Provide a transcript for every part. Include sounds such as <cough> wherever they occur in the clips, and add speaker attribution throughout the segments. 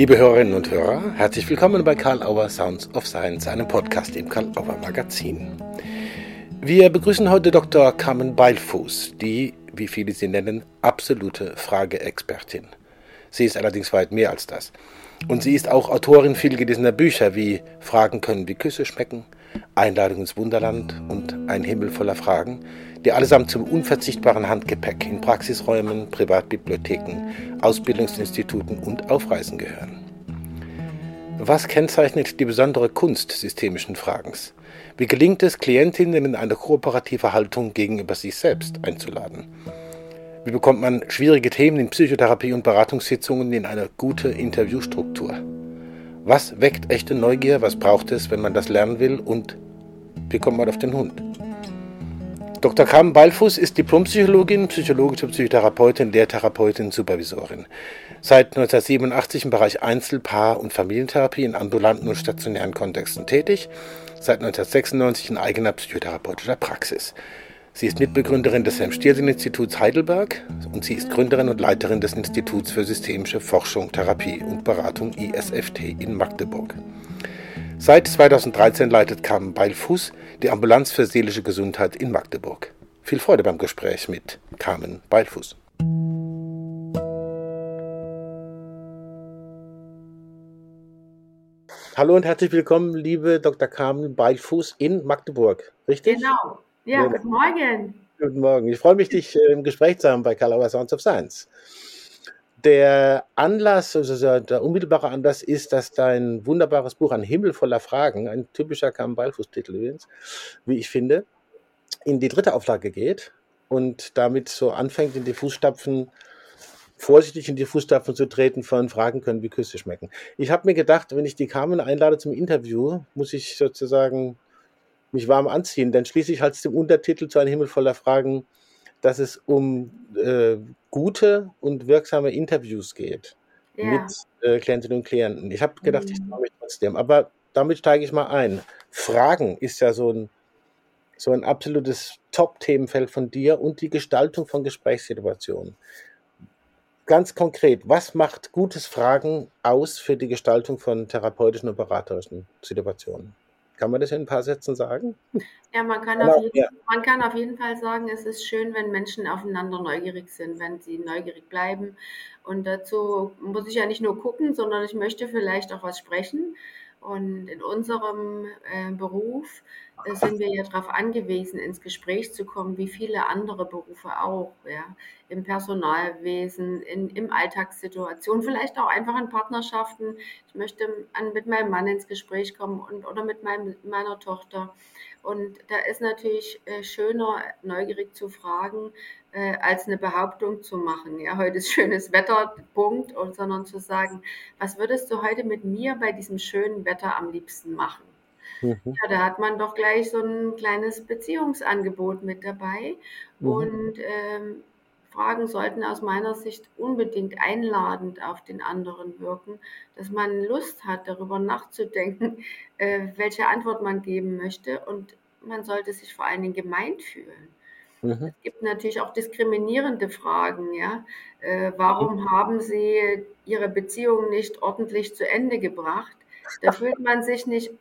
Speaker 1: Liebe Hörerinnen und Hörer, herzlich willkommen bei Karl Auer Sounds of Science, einem Podcast im Karl Auer Magazin. Wir begrüßen heute Dr. Carmen Beilfuß, die, wie viele sie nennen, absolute Frageexpertin. Sie ist allerdings weit mehr als das. Und sie ist auch Autorin vielgelesener Bücher wie Fragen können wie Küsse schmecken, Einladung ins Wunderland und Ein Himmel voller Fragen, die allesamt zum unverzichtbaren Handgepäck in Praxisräumen, Privatbibliotheken, Ausbildungsinstituten und Aufreisen gehören. Was kennzeichnet die besondere Kunst systemischen Fragens? Wie gelingt es, Klientinnen in eine kooperative Haltung gegenüber sich selbst einzuladen? Wie bekommt man schwierige Themen in Psychotherapie und Beratungssitzungen in eine gute Interviewstruktur? Was weckt echte Neugier? Was braucht es, wenn man das lernen will? Und wie kommt man auf den Hund? Dr. Carmen Ballfuß ist Diplompsychologin, psychologische Psychotherapeutin, Lehrtherapeutin, Supervisorin. Seit 1987 im Bereich Einzel-, Paar- und Familientherapie in ambulanten und stationären Kontexten tätig, seit 1996 in eigener psychotherapeutischer Praxis. Sie ist Mitbegründerin des Helm-Stiersin-Instituts Heidelberg und sie ist Gründerin und Leiterin des Instituts für Systemische Forschung, Therapie und Beratung ISFT in Magdeburg. Seit 2013 leitet Carmen Beilfuß die Ambulanz für seelische Gesundheit in Magdeburg. Viel Freude beim Gespräch mit Carmen Beilfuß. Hallo und herzlich willkommen, liebe Dr. Carmen Beilfuß in Magdeburg. Richtig?
Speaker 2: Genau. Ja, ja. guten Morgen.
Speaker 1: Guten Morgen. Ich freue mich, dich äh, im Gespräch zu haben bei Kalauer Sounds of Science. Der Anlass, also der unmittelbare Anlass ist, dass dein wunderbares Buch Ein Himmel voller Fragen, ein typischer Carmen Ballfuß-Titel übrigens, wie ich finde, in die dritte Auflage geht und damit so anfängt, in die Fußstapfen, vorsichtig in die Fußstapfen zu treten von Fragen können, wie Küsse schmecken. Ich habe mir gedacht, wenn ich die Carmen einlade zum Interview, muss ich sozusagen mich warm anziehen, denn schließlich halt dem Untertitel zu Ein Himmel voller Fragen dass es um äh, gute und wirksame Interviews geht ja. mit äh, Klientinnen und Klienten. Ich habe gedacht, mhm. ich traue mich trotzdem, aber damit steige ich mal ein. Fragen ist ja so ein, so ein absolutes Top-Themenfeld von dir und die Gestaltung von Gesprächssituationen. Ganz konkret, was macht gutes Fragen aus für die Gestaltung von therapeutischen und beraterischen Situationen? Kann man das in ein paar Sätzen sagen?
Speaker 2: Ja, man kann, auf jeden, man kann auf jeden Fall sagen, es ist schön, wenn Menschen aufeinander neugierig sind, wenn sie neugierig bleiben. Und dazu muss ich ja nicht nur gucken, sondern ich möchte vielleicht auch was sprechen. Und in unserem äh, Beruf äh, sind wir ja darauf angewiesen, ins Gespräch zu kommen, wie viele andere Berufe auch, ja, im Personalwesen, in, im Alltagssituationen, vielleicht auch einfach in Partnerschaften. Ich möchte an, mit meinem Mann ins Gespräch kommen und, oder mit meinem, meiner Tochter. Und da ist natürlich äh, schöner, neugierig zu fragen, äh, als eine Behauptung zu machen. Ja, heute ist <laughs> schönes Wetter, Punkt, und, sondern zu sagen, was würdest du heute mit mir bei diesem schönen Wetter am liebsten machen? Mhm. Ja, da hat man doch gleich so ein kleines Beziehungsangebot mit dabei. Mhm. Und ähm, Fragen sollten aus meiner Sicht unbedingt einladend auf den anderen wirken, dass man Lust hat, darüber nachzudenken, <laughs> äh, welche Antwort man geben möchte. Und man sollte sich vor allen Dingen gemeint fühlen. Mhm. Es gibt natürlich auch diskriminierende Fragen. Ja? Äh, warum mhm. haben Sie Ihre Beziehung nicht ordentlich zu Ende gebracht? Da fühlt man sich nicht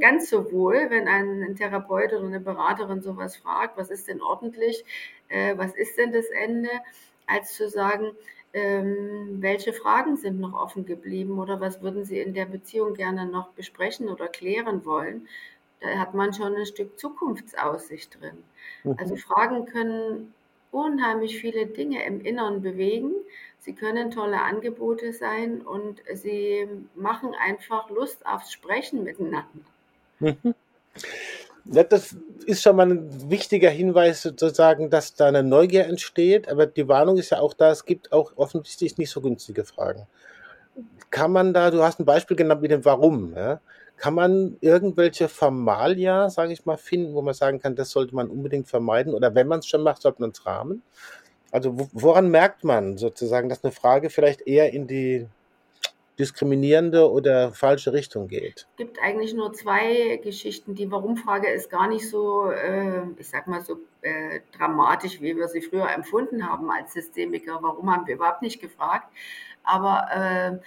Speaker 2: ganz so wohl, wenn ein Therapeut oder eine Beraterin sowas fragt, was ist denn ordentlich, äh, was ist denn das Ende, als zu sagen, ähm, welche Fragen sind noch offen geblieben oder was würden Sie in der Beziehung gerne noch besprechen oder klären wollen. Da hat man schon ein Stück Zukunftsaussicht drin. Mhm. Also Fragen können unheimlich viele Dinge im Inneren bewegen. Sie können tolle Angebote sein und sie machen einfach Lust aufs Sprechen miteinander.
Speaker 1: Mhm. Ja, das ist schon mal ein wichtiger Hinweis, sozusagen, dass da eine Neugier entsteht. Aber die Warnung ist ja auch da, es gibt auch offensichtlich nicht so günstige Fragen. Kann man da, du hast ein Beispiel genannt mit dem Warum. Ja? Kann man irgendwelche Formalia, sage ich mal, finden, wo man sagen kann, das sollte man unbedingt vermeiden? Oder wenn man es schon macht, sollte man es rahmen? Also woran merkt man sozusagen, dass eine Frage vielleicht eher in die diskriminierende oder falsche Richtung geht?
Speaker 2: Es gibt eigentlich nur zwei Geschichten. Die Warum-Frage ist gar nicht so, äh, ich sag mal so äh, dramatisch, wie wir sie früher empfunden haben als Systemiker. Warum haben wir überhaupt nicht gefragt? Aber äh,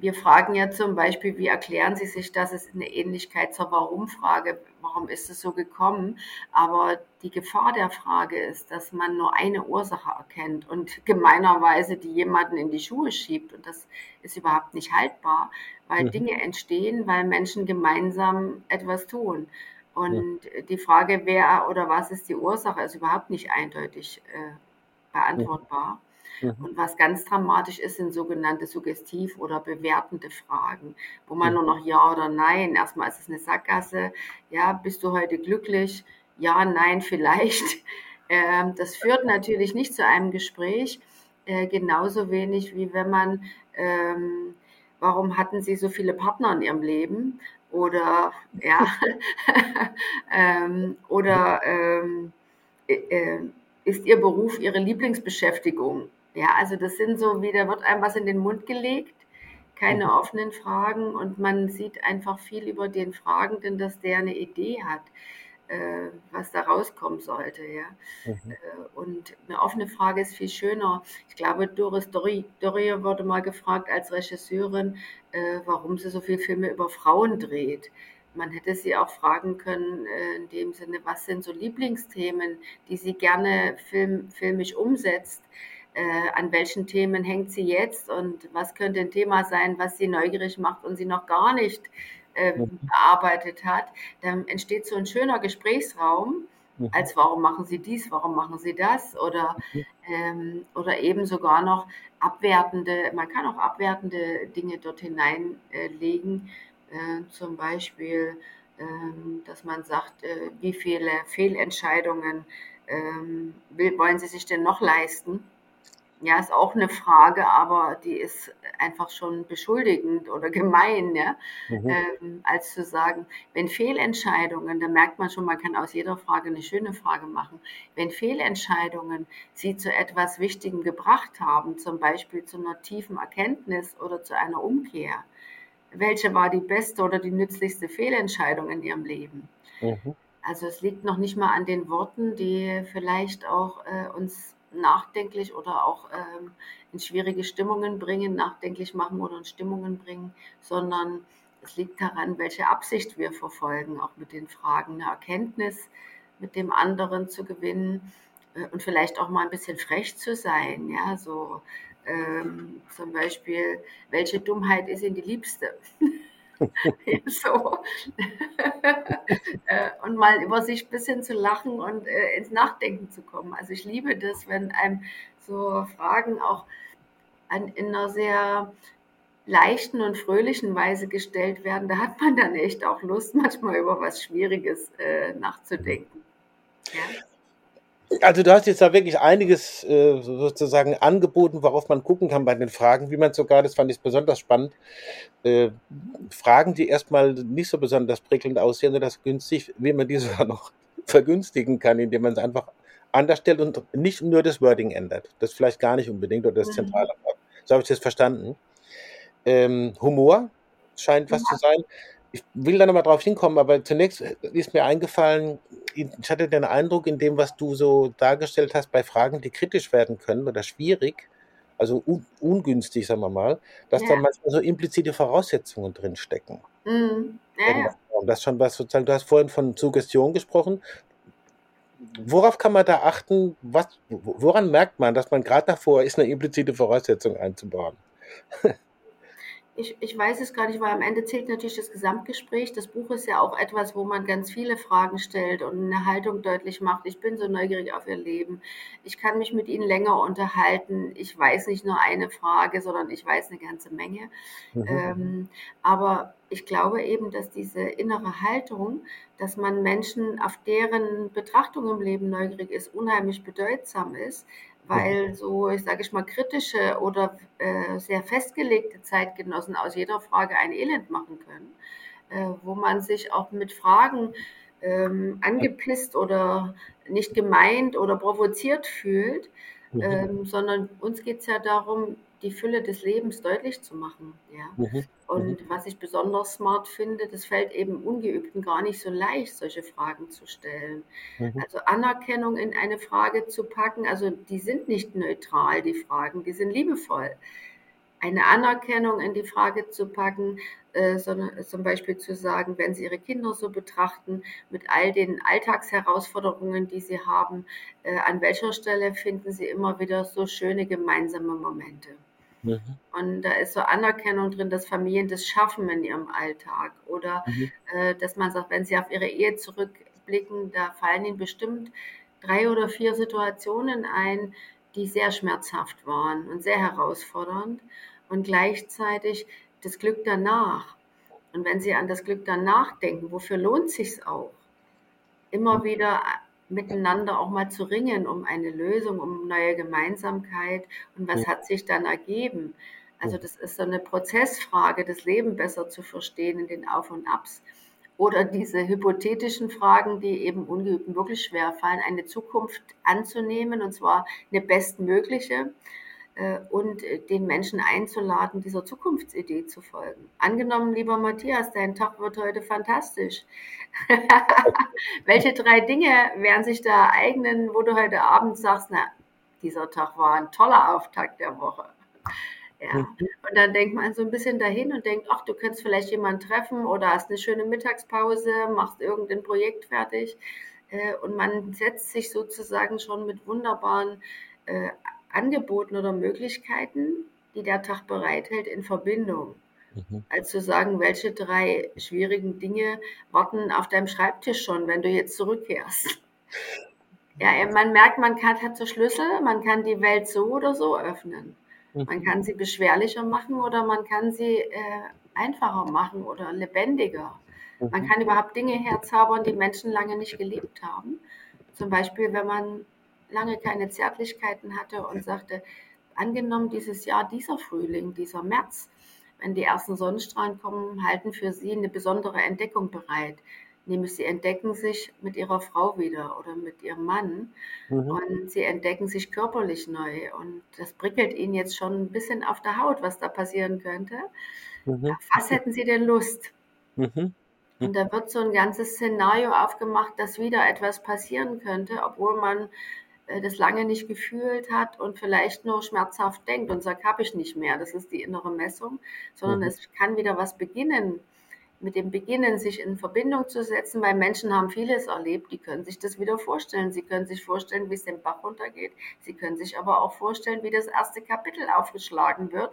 Speaker 2: wir fragen ja zum Beispiel, wie erklären Sie sich das? Es ist eine Ähnlichkeit zur Warum-Frage. Warum ist es so gekommen? Aber die Gefahr der Frage ist, dass man nur eine Ursache erkennt und gemeinerweise die jemanden in die Schuhe schiebt. Und das ist überhaupt nicht haltbar, weil mhm. Dinge entstehen, weil Menschen gemeinsam etwas tun. Und ja. die Frage, wer oder was ist die Ursache, ist überhaupt nicht eindeutig äh, beantwortbar. Mhm. Und was ganz dramatisch ist, sind sogenannte suggestiv- oder bewertende Fragen, wo man mhm. nur noch Ja oder Nein, erstmal ist es eine Sackgasse, ja, bist du heute glücklich? Ja, nein, <laughs> vielleicht. Ähm, das führt natürlich nicht zu einem Gespräch, äh, genauso wenig wie wenn man, ähm, warum hatten Sie so viele Partner in Ihrem Leben? Oder, ja, <laughs> ähm, oder ähm, äh, äh, ist Ihr Beruf Ihre Lieblingsbeschäftigung? Ja, also das sind so wie, da wird einem was in den Mund gelegt, keine mhm. offenen Fragen und man sieht einfach viel über den Fragenden, dass der eine Idee hat, äh, was da rauskommen sollte. Ja. Mhm. Äh, und eine offene Frage ist viel schöner. Ich glaube, Doris Dorier wurde mal gefragt als Regisseurin, äh, warum sie so viele Filme über Frauen dreht. Man hätte sie auch fragen können, äh, in dem Sinne, was sind so Lieblingsthemen, die sie gerne film, filmisch umsetzt äh, an welchen Themen hängt sie jetzt und was könnte ein Thema sein, was sie neugierig macht und sie noch gar nicht äh, bearbeitet hat, dann entsteht so ein schöner Gesprächsraum, als warum machen Sie dies, warum machen Sie das? Oder, ähm, oder eben sogar noch abwertende, man kann auch abwertende Dinge dort hineinlegen, äh, äh, zum Beispiel, ähm, dass man sagt, äh, wie viele Fehlentscheidungen ähm, will, wollen Sie sich denn noch leisten? Ja, ist auch eine Frage, aber die ist einfach schon beschuldigend oder <laughs> gemein, ja? Mhm. Ähm, als zu sagen, wenn Fehlentscheidungen, da merkt man schon, man kann aus jeder Frage eine schöne Frage machen, wenn Fehlentscheidungen Sie zu etwas Wichtigem gebracht haben, zum Beispiel zu einer tiefen Erkenntnis oder zu einer Umkehr, welche war die beste oder die nützlichste Fehlentscheidung in Ihrem Leben? Mhm. Also es liegt noch nicht mal an den Worten, die vielleicht auch äh, uns nachdenklich oder auch ähm, in schwierige Stimmungen bringen, nachdenklich machen oder in Stimmungen bringen, sondern es liegt daran, welche Absicht wir verfolgen, auch mit den Fragen eine Erkenntnis mit dem anderen zu gewinnen äh, und vielleicht auch mal ein bisschen frech zu sein, ja, so ähm, zum Beispiel, welche Dummheit ist Ihnen die Liebste? <laughs> <laughs> so. <laughs> Äh, und mal über sich ein bisschen zu lachen und äh, ins Nachdenken zu kommen. Also ich liebe das, wenn einem so Fragen auch an, in einer sehr leichten und fröhlichen Weise gestellt werden. Da hat man dann echt auch Lust, <laughs> manchmal über was Schwieriges äh, nachzudenken. Ja?
Speaker 1: Also du hast jetzt da wirklich einiges äh, sozusagen angeboten, worauf man gucken kann bei den Fragen, wie man sogar, das fand ich besonders spannend, äh, Fragen, die erstmal nicht so besonders prickelnd aussehen oder das günstig, wie man die sogar <laughs> noch vergünstigen kann, indem man es einfach anders stellt und nicht nur das Wording ändert. Das vielleicht gar nicht unbedingt oder das mhm. Zentrale. So habe ich das verstanden. Ähm, Humor scheint was ja. zu sein. Ich will da nochmal drauf hinkommen, aber zunächst ist mir eingefallen, ich hatte den Eindruck, in dem, was du so dargestellt hast, bei Fragen, die kritisch werden können oder schwierig, also un ungünstig, sagen wir mal, dass ja. da manchmal so implizite Voraussetzungen drinstecken. Mhm. Ja. Das schon was sozusagen, du hast vorhin von Suggestion gesprochen. Worauf kann man da achten? Was, woran merkt man, dass man gerade davor ist, eine implizite Voraussetzung einzubauen? <laughs>
Speaker 2: ich, ich weiß es gar nicht, weil am Ende zählt natürlich das Gesamtgespräch. Das Buch ist ja auch etwas, wo man ganz viele Fragen stellt und eine Haltung deutlich macht. Ich bin so neugierig auf ihr Leben. Ich kann mich mit ihnen länger unterhalten. Ich weiß nicht nur eine Frage, sondern ich weiß eine ganze Menge. Mhm. Ähm, aber ich glaube eben, dass diese innere Haltung, dass man Menschen auf deren Betrachtung im Leben neugierig ist, unheimlich bedeutsam ist weil so, ich sage ich mal, kritische oder äh, sehr festgelegte Zeitgenossen aus jeder Frage ein Elend machen können, äh, wo man sich auch mit Fragen ähm, angepisst oder nicht gemeint oder provoziert fühlt, mhm. ähm, sondern uns geht es ja darum, die Fülle des Lebens deutlich zu machen. Ja? Mhm. Und mhm. was ich besonders smart finde, das fällt eben Ungeübten gar nicht so leicht, solche Fragen zu stellen. Mhm. Also Anerkennung in eine Frage zu packen, also die sind nicht neutral, die Fragen, die sind liebevoll. eine Anerkennung in die Frage zu packen, äh, sondern zum Beispiel zu sagen, wenn Sie Ihre Kinder so betrachten, mit all den Alltagsherausforderungen, die sie haben, äh, an welcher Stelle finden Sie immer wieder so schöne gemeinsame Momente? Mhm. Und da ist so Anerkennung drin, dass Familien das schaffen in ihrem Alltag. Oder mhm. äh, dass man sagt, wenn sie auf ihre Ehe zurückblicken, da fallen ihnen bestimmt drei oder vier Situationen ein, die sehr schmerzhaft waren und sehr herausfordernd. Und gleichzeitig das Glück danach. Und wenn Sie an das Glück danach denken, wofür lohnt sich auch? Immer mhm. wieder miteinander auch mal zu ringen um eine Lösung, um neue Gemeinsamkeit und was hat sich dann ergeben. Also das ist so eine Prozessfrage, das Leben besser zu verstehen in den Auf und Abs. Oder diese hypothetischen Fragen, die eben Ungeübten wirklich schwer fallen, eine Zukunft anzunehmen, und zwar eine bestmögliche und den Menschen einzuladen, dieser Zukunftsidee zu folgen. Angenommen, lieber Matthias, dein Tag wird heute fantastisch. <laughs> Welche drei Dinge werden sich da eignen, wo du heute Abend sagst, na, dieser Tag war ein toller Auftakt der Woche. Ja. Mhm. Und dann denkt man so ein bisschen dahin und denkt, ach, du könntest vielleicht jemanden treffen oder hast eine schöne Mittagspause, machst irgendein Projekt fertig. Äh, und man setzt sich sozusagen schon mit wunderbaren äh, Angeboten oder Möglichkeiten, die der Tag bereithält, in Verbindung. Mhm. Als zu sagen, welche drei schwierigen Dinge warten auf deinem Schreibtisch schon, wenn du jetzt zurückkehrst. Ja, man merkt, man kann, hat so Schlüssel, man kann die Welt so oder so öffnen. Mhm. Man kann sie beschwerlicher machen oder man kann sie äh, einfacher machen oder lebendiger. Mhm. Man kann überhaupt Dinge herzaubern, die Menschen lange nicht gelebt haben. Zum Beispiel, wenn man lange keine Zärtlichkeiten hatte und sagte, angenommen dieses Jahr, dieser Frühling, dieser März, wenn die ersten Sonnenstrahlen kommen, halten für sie eine besondere Entdeckung bereit. Nämlich sie entdecken sich mit ihrer Frau wieder oder mit ihrem Mann mhm. und sie entdecken sich körperlich neu. Und das prickelt ihnen jetzt schon ein bisschen auf der Haut, was da passieren könnte. Mhm. was hätten sie denn Lust? Mhm. Und da wird so ein ganzes Szenario aufgemacht, dass wieder etwas passieren könnte, obwohl man das lange nicht gefühlt hat und vielleicht nur schmerzhaft denkt und sagt, habe ich nicht mehr. Das ist die innere Messung, sondern mhm. es kann wieder was beginnen. Mit dem Beginnen sich in Verbindung zu setzen, weil Menschen haben vieles erlebt, die können sich das wieder vorstellen. Sie können sich vorstellen, wie es den Bach runtergeht. Sie können sich aber auch vorstellen, wie das erste Kapitel aufgeschlagen wird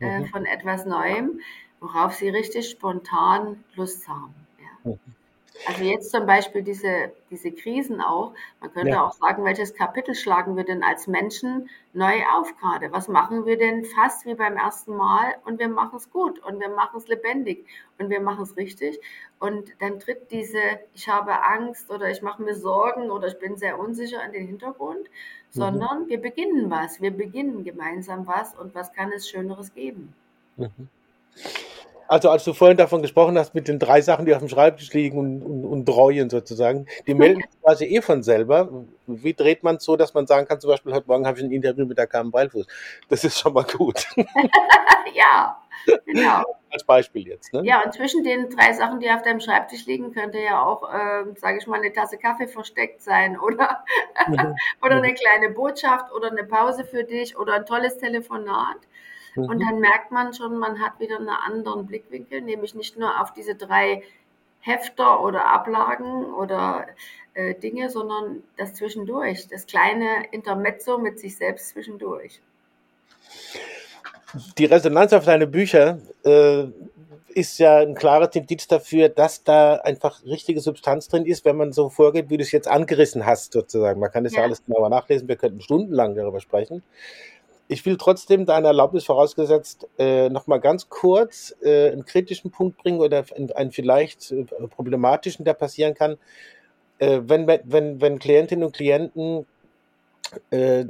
Speaker 2: äh, mhm. von etwas Neuem, worauf sie richtig spontan Lust haben. Ja. Mhm. Also jetzt zum Beispiel diese, diese Krisen auch. Man könnte ja. auch sagen, welches Kapitel schlagen wir denn als Menschen neu auf gerade? Was machen wir denn fast wie beim ersten Mal und wir machen es gut und wir machen es lebendig und wir machen es richtig. Und dann tritt diese, ich habe Angst oder ich mache mir Sorgen oder ich bin sehr unsicher in den Hintergrund, mhm. sondern wir beginnen was. Wir beginnen gemeinsam was und was kann es Schöneres geben? Mhm.
Speaker 1: Also als du vorhin davon gesprochen hast, mit den drei Sachen, die auf dem Schreibtisch liegen und, und, und dreuen sozusagen, die <laughs> melden sich quasi eh von selber. Wie dreht man es so, dass man sagen kann, zum Beispiel heute Morgen habe ich ein Interview mit der Carmen Beilfuß. Das ist schon mal gut. <laughs>
Speaker 2: ja, genau.
Speaker 1: Als Beispiel jetzt. Ne?
Speaker 2: Ja, und zwischen den drei Sachen, die auf deinem Schreibtisch liegen, könnte ja auch, äh, sage ich mal, eine Tasse Kaffee versteckt sein oder, mhm. <laughs> oder eine kleine Botschaft oder eine Pause für dich oder ein tolles Telefonat. Und mhm. dann merkt man schon, man hat wieder einen anderen Blickwinkel, nämlich nicht nur auf diese drei Hefter oder Ablagen oder äh, Dinge, sondern das zwischendurch, das kleine Intermezzo mit sich selbst zwischendurch.
Speaker 1: Die Resonanz auf deine Bücher äh, ist ja ein klares Indiz dafür, dass da einfach richtige Substanz drin ist, wenn man so vorgeht, wie du es jetzt angerissen hast, sozusagen. Man kann das ja, ja alles genauer nachlesen, wir könnten stundenlang darüber sprechen. Ich will trotzdem deine Erlaubnis vorausgesetzt äh, nochmal ganz kurz äh, einen kritischen Punkt bringen oder einen vielleicht äh, problematischen, der passieren kann, äh, wenn, wenn, wenn Klientinnen und Klienten äh,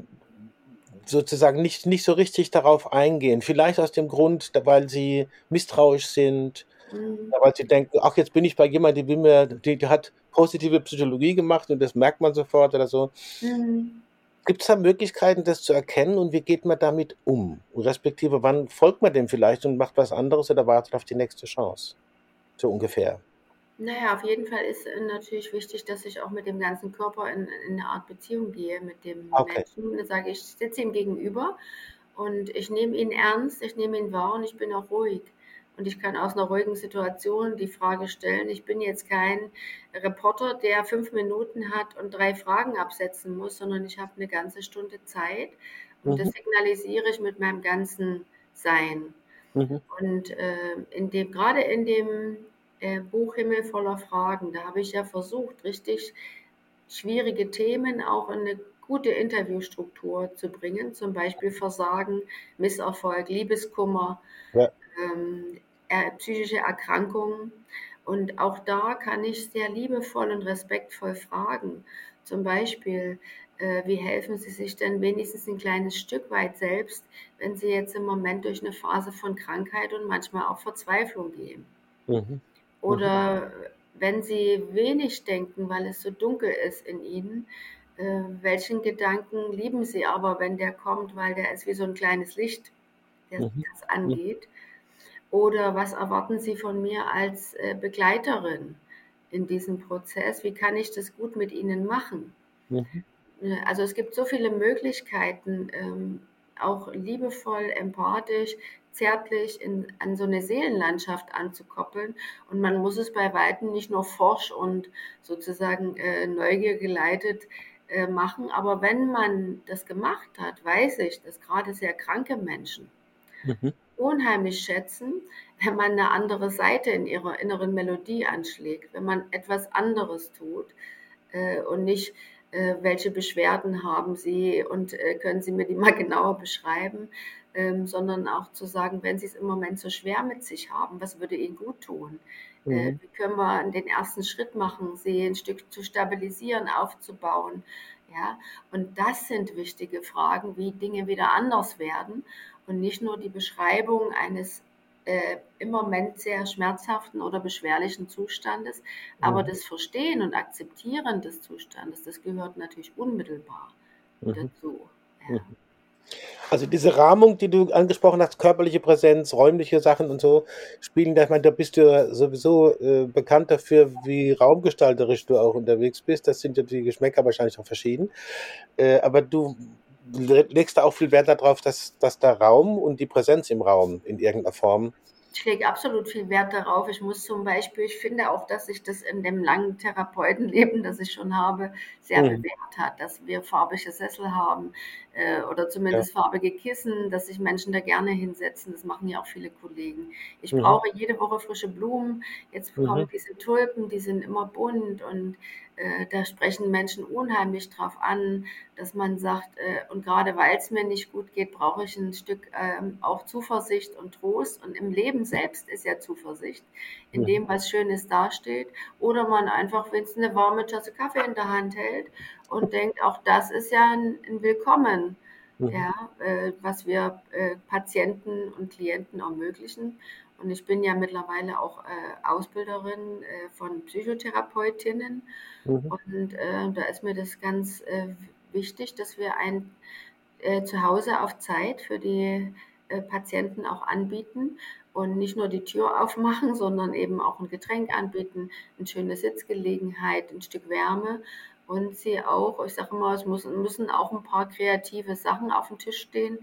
Speaker 1: sozusagen nicht, nicht so richtig darauf eingehen. Vielleicht aus dem Grund, weil sie misstrauisch sind, mhm. weil sie denken, ach, jetzt bin ich bei jemandem, die, die, die hat positive Psychologie gemacht und das merkt man sofort oder so. Mhm. Gibt es da Möglichkeiten, das zu erkennen und wie geht man damit um? Respektive, wann folgt man dem vielleicht und macht was anderes oder wartet auf die nächste Chance? So ungefähr.
Speaker 2: Naja, auf jeden Fall ist äh, natürlich wichtig, dass ich auch mit dem ganzen Körper in, in eine Art Beziehung gehe mit dem okay. Menschen. Da sage ich, ich sitze ihm gegenüber Und ich nehme ihn ernst, ich nehme ihn wahr und ich bin auch ruhig. Und ich kann aus einer ruhigen Situation die Frage stellen. Ich bin jetzt kein Reporter, der fünf Minuten hat und drei Fragen absetzen muss, sondern ich habe eine ganze Stunde Zeit. Und mhm. das signalisiere ich mit meinem ganzen Sein. Mhm. Und äh, in dem, gerade in dem äh, Buch Himmel voller Fragen, da habe ich ja versucht, richtig schwierige Themen auch in eine gute Interviewstruktur zu bringen, zum Beispiel Versagen, Misserfolg, Liebeskummer, ja. ähm, äh, psychische Erkrankungen. Und auch da kann ich sehr liebevoll und respektvoll fragen. Zum Beispiel, äh, wie helfen Sie sich denn wenigstens ein kleines Stück weit selbst, wenn Sie jetzt im Moment durch eine Phase von Krankheit und manchmal auch Verzweiflung gehen? Mhm. Oder mhm. wenn Sie wenig denken, weil es so dunkel ist in Ihnen, äh, welchen Gedanken lieben Sie aber, wenn der kommt, weil der ist wie so ein kleines Licht, der mhm. das angeht? Oder was erwarten Sie von mir als äh, Begleiterin in diesem Prozess? Wie kann ich das gut mit Ihnen machen? Mhm. Äh, also es gibt so viele Möglichkeiten, ähm, auch liebevoll, empathisch, zärtlich in, an so eine Seelenlandschaft anzukoppeln. Und man muss es bei Weitem nicht nur forsch und sozusagen äh, Neugier geleitet äh, machen. Aber wenn man das gemacht hat, weiß ich, dass gerade sehr kranke Menschen mhm unheimlich schätzen, wenn man eine andere Seite in ihrer inneren Melodie anschlägt, wenn man etwas anderes tut äh, und nicht, äh, welche Beschwerden haben Sie und äh, können Sie mir die mal <laughs> genauer beschreiben, ähm, sondern auch zu sagen, wenn Sie es im Moment so schwer mit sich haben, was würde Ihnen gut tun? Äh, mhm. wie können wir den ersten Schritt machen, Sie ein Stück zu stabilisieren, aufzubauen? Ja, und das sind wichtige Fragen, wie Dinge wieder anders werden und nicht nur die Beschreibung eines äh, im Moment sehr schmerzhaften oder beschwerlichen Zustandes, aber mhm. das Verstehen und Akzeptieren des Zustandes, das gehört natürlich unmittelbar mhm. dazu. Ja. Mhm.
Speaker 1: Also diese Rahmung, die du angesprochen hast, körperliche Präsenz, räumliche Sachen und so, spielen da, ich meine, da bist du ja sowieso äh, bekannt dafür, wie raumgestalterisch du auch unterwegs bist. Das sind ja die Geschmäcker wahrscheinlich auch verschieden. Äh, aber du legst du auch viel Wert darauf, dass, dass der Raum und die Präsenz im Raum in irgendeiner Form
Speaker 2: ich lege absolut viel Wert darauf. Ich muss zum Beispiel, ich finde auch, dass sich das in dem langen Therapeutenleben, das ich schon habe, sehr mhm. bewährt hat, dass wir farbige Sessel haben äh, oder zumindest ja. farbige Kissen, dass sich Menschen da gerne hinsetzen. Das machen ja auch viele Kollegen. Ich mhm. brauche jede Woche frische Blumen. Jetzt kommen mhm. diese Tulpen, die sind immer bunt und äh, da sprechen Menschen unheimlich drauf an, dass man sagt, äh, und gerade weil es mir nicht gut geht, brauche ich ein Stück ähm, auch Zuversicht und Trost. Und im Leben selbst ist ja Zuversicht, in dem, was Schönes dasteht. Oder man einfach, wenn es eine warme Tasse Kaffee in der Hand hält und denkt, auch das ist ja ein, ein Willkommen. Mhm. Ja, äh, was wir äh, Patienten und Klienten ermöglichen. Und ich bin ja mittlerweile auch äh, Ausbilderin äh, von Psychotherapeutinnen. Mhm. Und äh, da ist mir das ganz äh, wichtig, dass wir ein Zuhause auf Zeit für die Patienten auch anbieten und nicht nur die Tür aufmachen, <laughs> sondern eben auch ein Getränk anbieten, eine schöne Sitzgelegenheit, ein Stück Wärme und sie auch, ich sage immer, es müssen, müssen auch ein paar kreative Sachen auf dem Tisch stehen,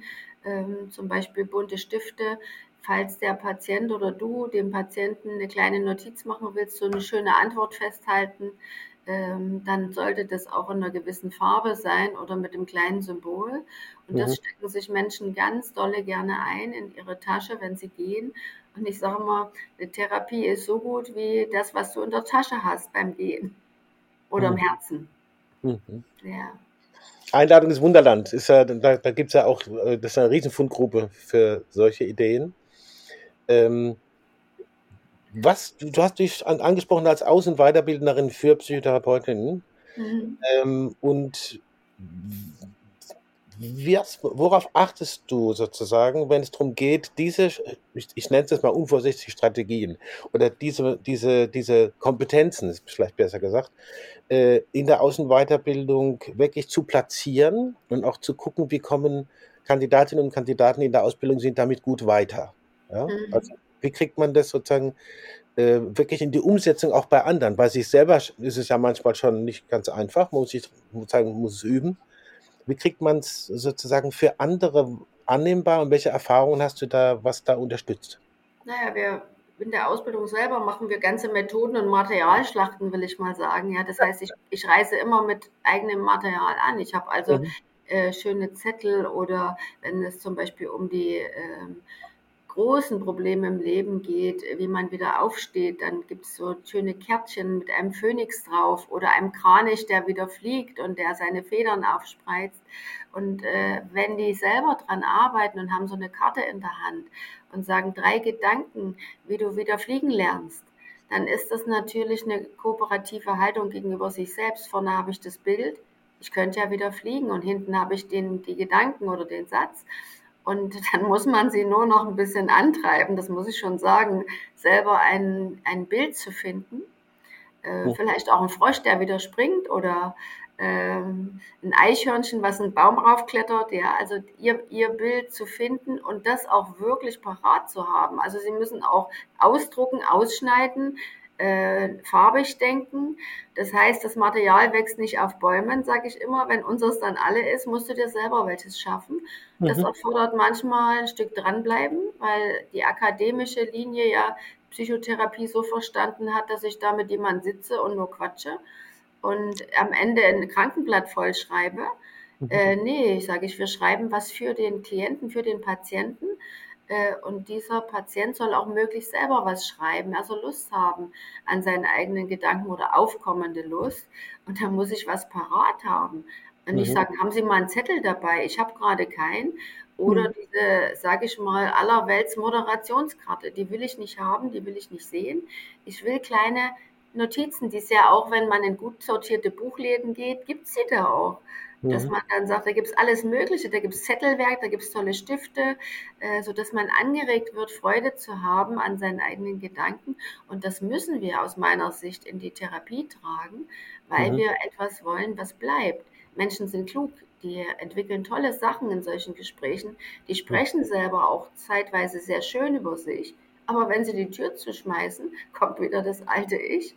Speaker 2: ähm, zum Beispiel bunte Stifte, falls der Patient oder du dem Patienten eine kleine Notiz machen willst, so eine schöne Antwort festhalten, ähm, dann sollte das auch in einer gewissen Farbe sein oder mit einem kleinen Symbol. Und das mhm. stecken sich Menschen ganz dolle gerne ein in ihre Tasche, wenn sie gehen. Und ich sage mal, eine Therapie ist so gut wie das, was du in der Tasche hast beim Gehen oder mhm. im Herzen. Mhm.
Speaker 1: Ja. Einladung ins Wunderland. Ist ja, da da gibt es ja auch, äh, das ist eine Riesenfundgruppe für solche Ideen. Ähm, was, du hast dich an, angesprochen als Aus- und Weiterbildnerin für Psychotherapeutinnen. Mhm. Ähm, und was, worauf achtest du sozusagen, wenn es darum geht, diese, ich, ich nenne es jetzt mal unvorsichtig Strategien oder diese, diese, diese Kompetenzen, ist vielleicht besser gesagt, äh, in der Außenweiterbildung wirklich zu platzieren und auch zu gucken, wie kommen Kandidatinnen und Kandidaten, die in der Ausbildung sind, damit gut weiter. Ja? Mhm. Also wie kriegt man das sozusagen äh, wirklich in die Umsetzung auch bei anderen? Bei sich selber ist es ja manchmal schon nicht ganz einfach, muss ich sagen, muss es üben. Wie kriegt man es sozusagen für andere annehmbar und welche Erfahrungen hast du da, was da unterstützt?
Speaker 2: Naja, wir in der Ausbildung selber machen wir ganze Methoden und Materialschlachten, will ich mal sagen. Ja, das heißt, ich, ich reise immer mit eigenem Material an. Ich habe also mhm. äh, schöne Zettel oder wenn es zum Beispiel um die ähm, großen Probleme im Leben geht, wie man wieder aufsteht, dann gibt es so schöne Kärtchen mit einem Phönix drauf oder einem Kranich, der wieder fliegt und der seine Federn aufspreizt. Und äh, wenn die selber dran arbeiten und haben so eine Karte in der Hand und sagen drei Gedanken, wie du wieder fliegen lernst, dann ist das natürlich eine kooperative Haltung gegenüber sich selbst. Vorne habe ich das Bild, ich könnte ja wieder fliegen und hinten habe ich den, die Gedanken oder den Satz. Und <laughs> dann muss man sie nur noch ein bisschen antreiben, das muss ich schon sagen, selber ein, ein Bild zu finden. Äh, oh. Vielleicht auch ein Frosch, der wieder springt oder ähm, ein Eichhörnchen, was einen Baum raufklettert. Ja, also ihr, ihr Bild zu finden und das auch wirklich parat zu haben. Also Sie müssen auch ausdrucken, ausschneiden, äh, farbig denken. Das heißt, das Material wächst nicht auf Bäumen, sage ich immer. Wenn unseres dann alle ist, musst du dir selber welches schaffen. Mhm. Das erfordert manchmal ein Stück dranbleiben, weil die akademische Linie ja Psychotherapie so verstanden hat, dass ich da mit jemandem sitze und nur quatsche und am Ende ein Krankenblatt vollschreibe. Mhm. Äh, nee, sage ich, wir schreiben was für den Klienten, für den Patienten und dieser Patient soll auch möglichst selber was schreiben, also Lust haben an seinen eigenen Gedanken oder aufkommende Lust. Und da muss ich was parat haben. Und nicht mhm. sagen, haben Sie mal einen Zettel dabei? Ich habe gerade keinen. Oder mhm. diese, sage ich mal, allerwelts Moderationskarte, die will ich nicht haben, die will ich nicht sehen. Ich will kleine Notizen, die es ja auch, wenn man in gut sortierte Buchläden geht, gibt es sie da auch. Dass mhm. man dann sagt, da gibt es alles Mögliche, da gibt es Zettelwerk, da gibt es tolle Stifte, äh, sodass man angeregt wird, Freude zu haben an seinen eigenen Gedanken. Und das müssen wir aus meiner Sicht in die Therapie tragen, weil mhm. wir etwas wollen, was bleibt. Menschen sind klug, die entwickeln tolle Sachen in solchen Gesprächen, die sprechen selber auch zeitweise sehr schön über sich. Aber wenn sie die Tür zuschmeißen, kommt wieder das alte Ich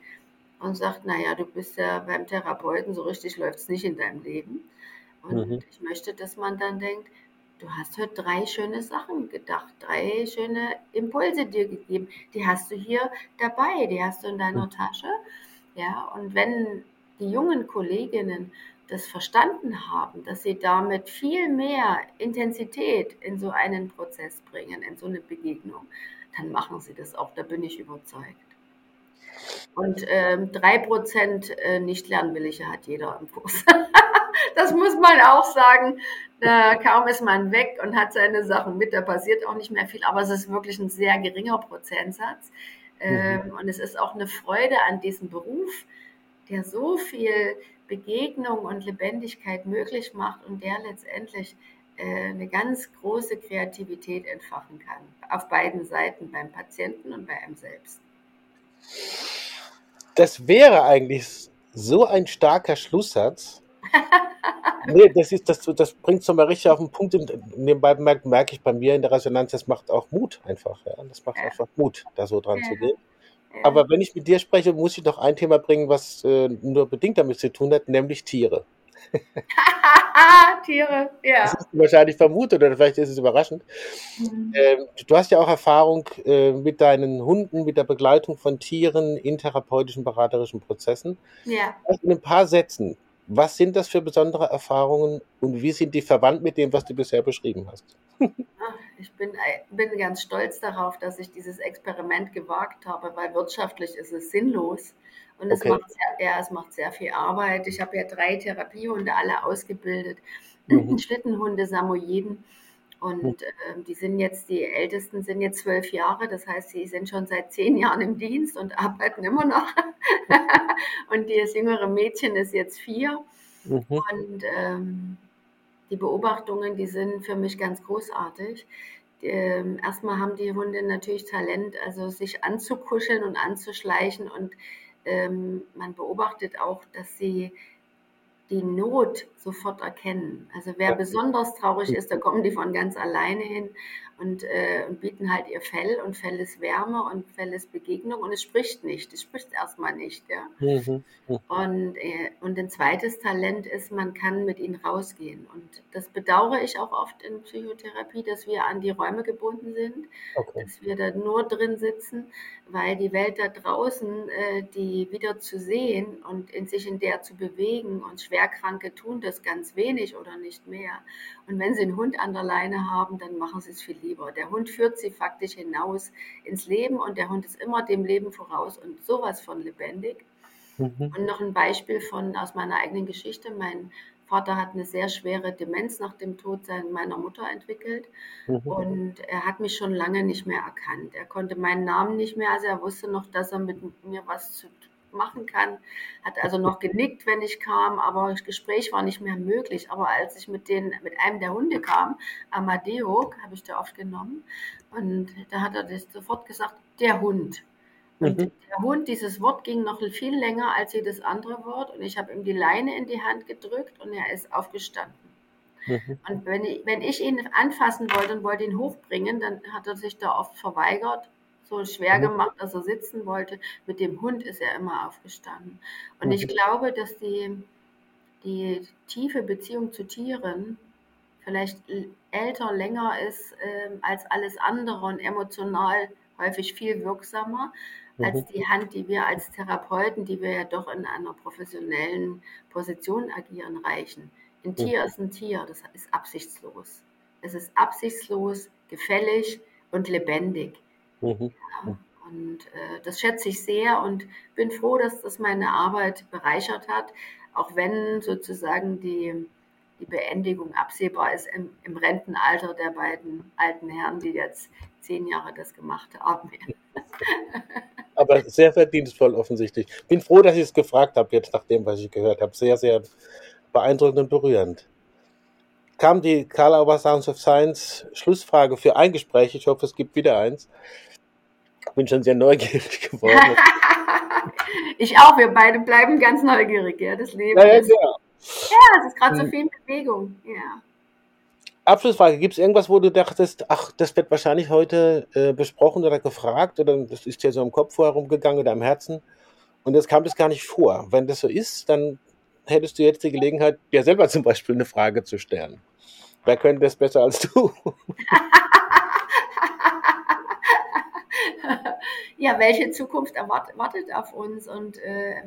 Speaker 2: und sagt, naja, du bist ja beim Therapeuten, so richtig läuft es nicht in deinem Leben. Und mhm. ich möchte, dass man dann denkt, du hast heute drei schöne Sachen gedacht, drei schöne Impulse dir gegeben. Die hast du hier dabei, die hast du in deiner mhm. Tasche. Ja, und wenn die jungen Kolleginnen das verstanden haben, dass sie damit viel mehr Intensität in so einen Prozess bringen, in so eine Begegnung, dann machen sie das auch, da bin ich überzeugt. Und ähm, 3% äh, nicht lernwillige hat jeder im Kurs. <laughs> das muss man auch sagen. Da kaum ist man weg und hat seine Sachen mit, da passiert auch nicht mehr viel, aber es ist wirklich ein sehr geringer Prozentsatz. Ähm, mhm. Und es ist auch eine Freude an diesem Beruf, der so viel Begegnung und Lebendigkeit möglich macht und der letztendlich äh, eine ganz große Kreativität entfachen kann. Auf beiden Seiten, beim Patienten und bei einem selbst.
Speaker 1: Das wäre eigentlich so ein starker Schlusssatz. <laughs> nee, das, ist, das, das bringt es nochmal richtig auf den Punkt. nebenbei merke, merke ich bei mir in der Resonanz, das macht auch Mut einfach. Ja. Das macht ja. einfach Mut, da so dran ja. zu gehen. Aber wenn ich mit dir spreche, muss ich noch ein Thema bringen, was äh, nur bedingt damit zu tun hat, nämlich Tiere. <laughs>
Speaker 2: Tiere, ja. Das
Speaker 1: ist wahrscheinlich vermutet oder vielleicht ist es überraschend. Mhm. Ähm, du hast ja auch Erfahrung äh, mit deinen Hunden, mit der Begleitung von Tieren in therapeutischen, beraterischen Prozessen.
Speaker 2: Ja.
Speaker 1: in ein paar Sätzen, was sind das für besondere Erfahrungen und wie sind die verwandt mit dem, was du bisher beschrieben hast?
Speaker 2: ich bin, äh, bin ganz stolz darauf, dass ich dieses Experiment gewagt habe, weil wirtschaftlich ist es sinnlos. Und es, okay. macht sehr, ja, es macht sehr viel Arbeit. Ich habe ja drei Therapiehunde alle ausgebildet. <clears throat> Mhm. Schlittenhunde, Samoyeden. Und äh, die sind jetzt, die Ältesten sind jetzt zwölf Jahre, das heißt, sie sind schon seit zehn Jahren im Dienst und <laughs> arbeiten immer noch. <laughs> und das jüngere Mädchen ist jetzt vier. Mhm. Und ähm, die Beobachtungen, die sind für mich ganz großartig. Ähm, erstmal haben die Hunde natürlich Talent, also sich anzukuscheln und anzuschleichen und ähm, man beobachtet auch, dass sie die Not sofort erkennen. Also wer besonders traurig ist, da kommen die von ganz alleine hin. Und, äh, und bieten halt ihr Fell und Fell ist Wärme und Fell ist Begegnung und es spricht nicht. Es spricht erstmal nicht. Ja? Mhm. mhm. Und, äh, und ein zweites Talent ist, man kann mit ihnen rausgehen. Und das bedauere ich auch oft in Psychotherapie, dass wir an die Räume gebunden sind, okay. dass wir da nur drin sitzen, weil die Welt da draußen, äh, die wieder zu sehen und in sich in der zu bewegen und Schwerkranke tun das ganz wenig oder nicht mehr. Und wenn sie einen Hund an der Leine haben, dann machen sie es viel lieber. Der Hund führt sie faktisch hinaus ins Leben und der Hund ist immer dem Leben voraus und sowas von lebendig. Mhm. Und noch ein Beispiel von aus meiner eigenen Geschichte. Mein Vater hat eine sehr schwere Demenz nach dem Tod meiner Mutter entwickelt mhm. und er hat mich schon lange nicht mehr erkannt. Er konnte meinen Namen nicht mehr, also er wusste noch, dass er mit mir was zu machen kann, hat also noch genickt, wenn ich kam, aber das Gespräch war nicht mehr möglich. Aber als ich mit, den, mit einem der Hunde kam, Amadeo, habe ich da oft genommen, und da hat er das sofort gesagt, der Hund. Und mhm. der Hund, dieses Wort ging noch viel länger als jedes andere Wort. Und ich habe ihm die Leine in die Hand gedrückt und er ist aufgestanden. Mhm. Und wenn ich, wenn ich ihn anfassen wollte und wollte ihn hochbringen, dann hat er sich da oft verweigert, so schwer mhm. gemacht, dass er sitzen wollte. Mit dem Hund ist er immer aufgestanden. Und ich mhm. glaube, dass die, die tiefe Beziehung zu Tieren vielleicht älter, länger ist äh, als alles andere und emotional häufig viel wirksamer als mhm. die Hand, die wir als Therapeuten, die wir ja doch in einer professionellen Position agieren, reichen. Ein Tier ist ein Tier, das ist absichtslos. Es ist absichtslos, gefällig und lebendig. Mhm. Und äh, das schätze ich sehr und bin froh, dass das meine Arbeit bereichert hat, auch wenn sozusagen die, die Beendigung absehbar ist im, im Rentenalter der beiden alten Herren, die jetzt zehn Jahre das gemacht haben. <laughs>
Speaker 1: Aber sehr verdienstvoll offensichtlich. Bin froh, dass ich es gefragt habe, jetzt nach dem, was ich gehört habe. Sehr, sehr beeindruckend und berührend. Kam die Karl Auer Sounds of Science Schlussfrage für ein Gespräch. Ich hoffe, es gibt wieder eins. Bin schon sehr neugierig <laughs> geworden. <laughs>
Speaker 2: ich auch. Wir beide bleiben ganz neugierig. Ja, das Leben. Ja, ja, ist, ja. ja es ist gerade so hm. viel in Bewegung. Ja.
Speaker 1: Abschlussfrage, gibt es irgendwas, wo du dachtest, ach, das wird wahrscheinlich heute äh, besprochen oder gefragt oder das ist dir so im Kopf vorher rumgegangen oder im Herzen und jetzt kam das gar nicht vor. Wenn das so ist, dann hättest du jetzt die Gelegenheit, dir selber zum Beispiel eine Frage zu stellen. Wer könnte das besser als du? <laughs>
Speaker 2: ja, welche Zukunft erwartet, wartet auf uns und äh,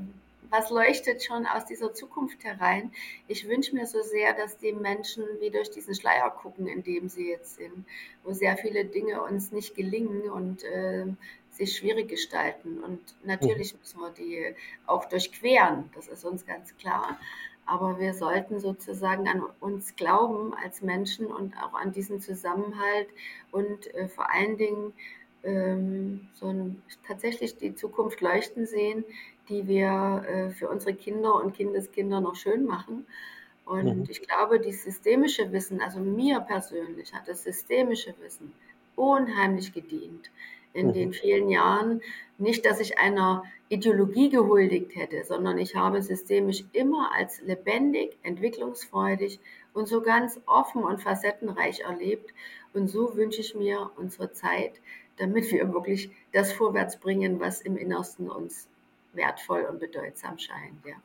Speaker 2: was leuchtet schon aus dieser Zukunft herein? Ich wünsche mir so sehr, dass die Menschen wie durch diesen Schleier gucken, in dem sie jetzt sind, wo sehr viele Dinge uns nicht gelingen und äh, sich schwierig gestalten. Und natürlich müssen wir die auch durchqueren, das ist uns ganz klar. Aber wir sollten sozusagen an uns glauben als Menschen und auch an diesen Zusammenhalt und äh, vor allen Dingen ähm, so ein, tatsächlich die Zukunft leuchten sehen, die wir äh, für unsere Kinder und Kindeskinder noch schön machen. Und mhm. ich glaube, die systemische Wissen, also mir persönlich hat das systemische Wissen unheimlich gedient in mhm. den vielen Jahren. Nicht, dass ich einer Ideologie gehuldigt hätte, sondern ich habe systemisch immer als lebendig, entwicklungsfreudig und so ganz offen und facettenreich erlebt. Und so wünsche ich mir unsere Zeit, damit wir wirklich das vorwärts bringen, was im Innersten uns wertvoll und bedeutsam scheint. Ja.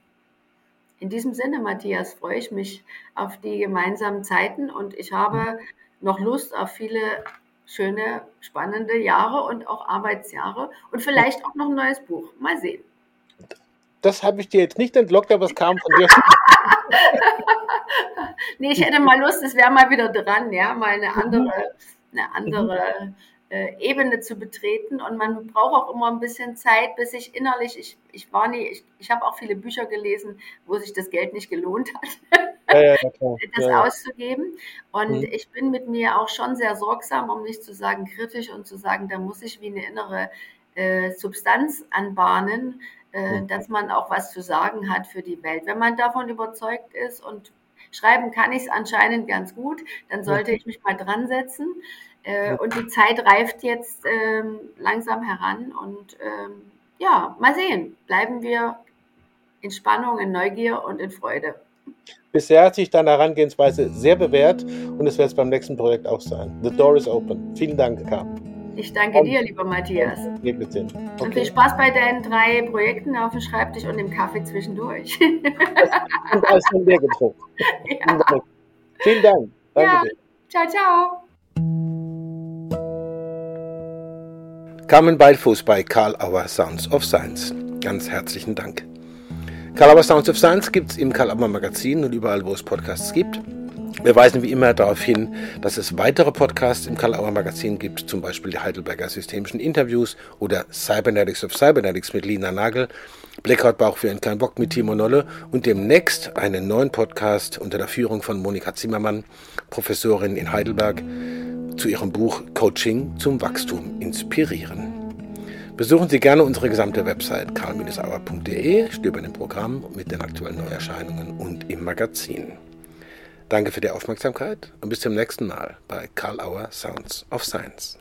Speaker 2: In diesem Sinne, Matthias, freue ich mich auf die gemeinsamen Zeiten und ich habe noch Lust auf viele schöne, spannende Jahre und auch Arbeitsjahre und vielleicht auch noch ein neues Buch. Mal sehen.
Speaker 1: Das habe ich dir jetzt nicht entlockt, aber es kam von dir. <laughs>
Speaker 2: nee, ich hätte mal Lust, es wäre mal wieder dran, ja, mal eine andere, eine andere äh, Ebene zu betreten und man braucht auch immer ein bisschen Zeit, bis ich innerlich, ich, ich war nie, ich, ich habe auch viele Bücher gelesen, wo sich das Geld nicht gelohnt hat, ja, <laughs> ja, das ja, auszugeben. Und mhm. ich bin mit mir auch schon sehr sorgsam, um nicht zu sagen kritisch und zu sagen, da muss ich wie eine innere äh, Substanz anbahnen, äh, mhm. dass man auch was zu sagen hat für die Welt. Wenn man davon überzeugt ist und schreiben kann ich es anscheinend ganz gut, dann sollte ich mich mal dran setzen. Äh, und die Zeit reift jetzt ähm, langsam heran und ähm, ja, mal sehen. Bleiben wir in Spannung, in Neugier und in Freude.
Speaker 1: Bisher hat sich deine Herangehensweise sehr bewährt und es wird es beim nächsten Projekt auch sein. The door is open. Vielen Dank, Carmen.
Speaker 2: Ich danke dir, lieber Matthias. Okay. Und viel Spaß bei deinen drei Projekten auf dem Schreibtisch und dem Kaffee zwischendurch. <laughs>
Speaker 1: und alles von dir getrunken. <laughs> Ja. Vielen Dank.
Speaker 2: Danke ja. dir. Ciao, ciao.
Speaker 1: Carmen Beilfuß bei Karl Auer Sounds of Science. Ganz herzlichen Dank. Karl Auer Sounds of Science gibt es im Karl Auer Magazin und überall, wo es Podcasts gibt. Wir weisen wie immer darauf hin, dass es weitere Podcasts im Karl Auer Magazin gibt, zum Beispiel die Heidelberger Systemischen Interviews oder Cybernetics of Cybernetics mit Lina Nagel, Blackout Bauch für einen kleinen Bock mit Timo Nolle und demnächst einen neuen Podcast unter der Führung von Monika Zimmermann, Professorin in Heidelberg, zu ihrem Buch Coaching zum Wachstum inspirieren. Besuchen Sie gerne unsere gesamte Website karl-auer.de, stöbern im Programm mit den aktuellen Neuerscheinungen und im Magazin. Danke für die Aufmerksamkeit und bis zum nächsten Mal bei Karl Auer Sounds of Science.